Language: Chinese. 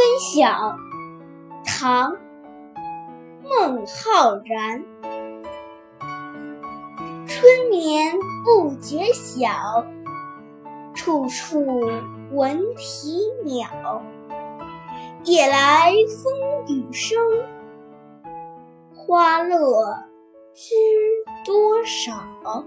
春晓唐孟浩然春眠不觉晓处处闻啼鸟夜来风雨声花落知多少。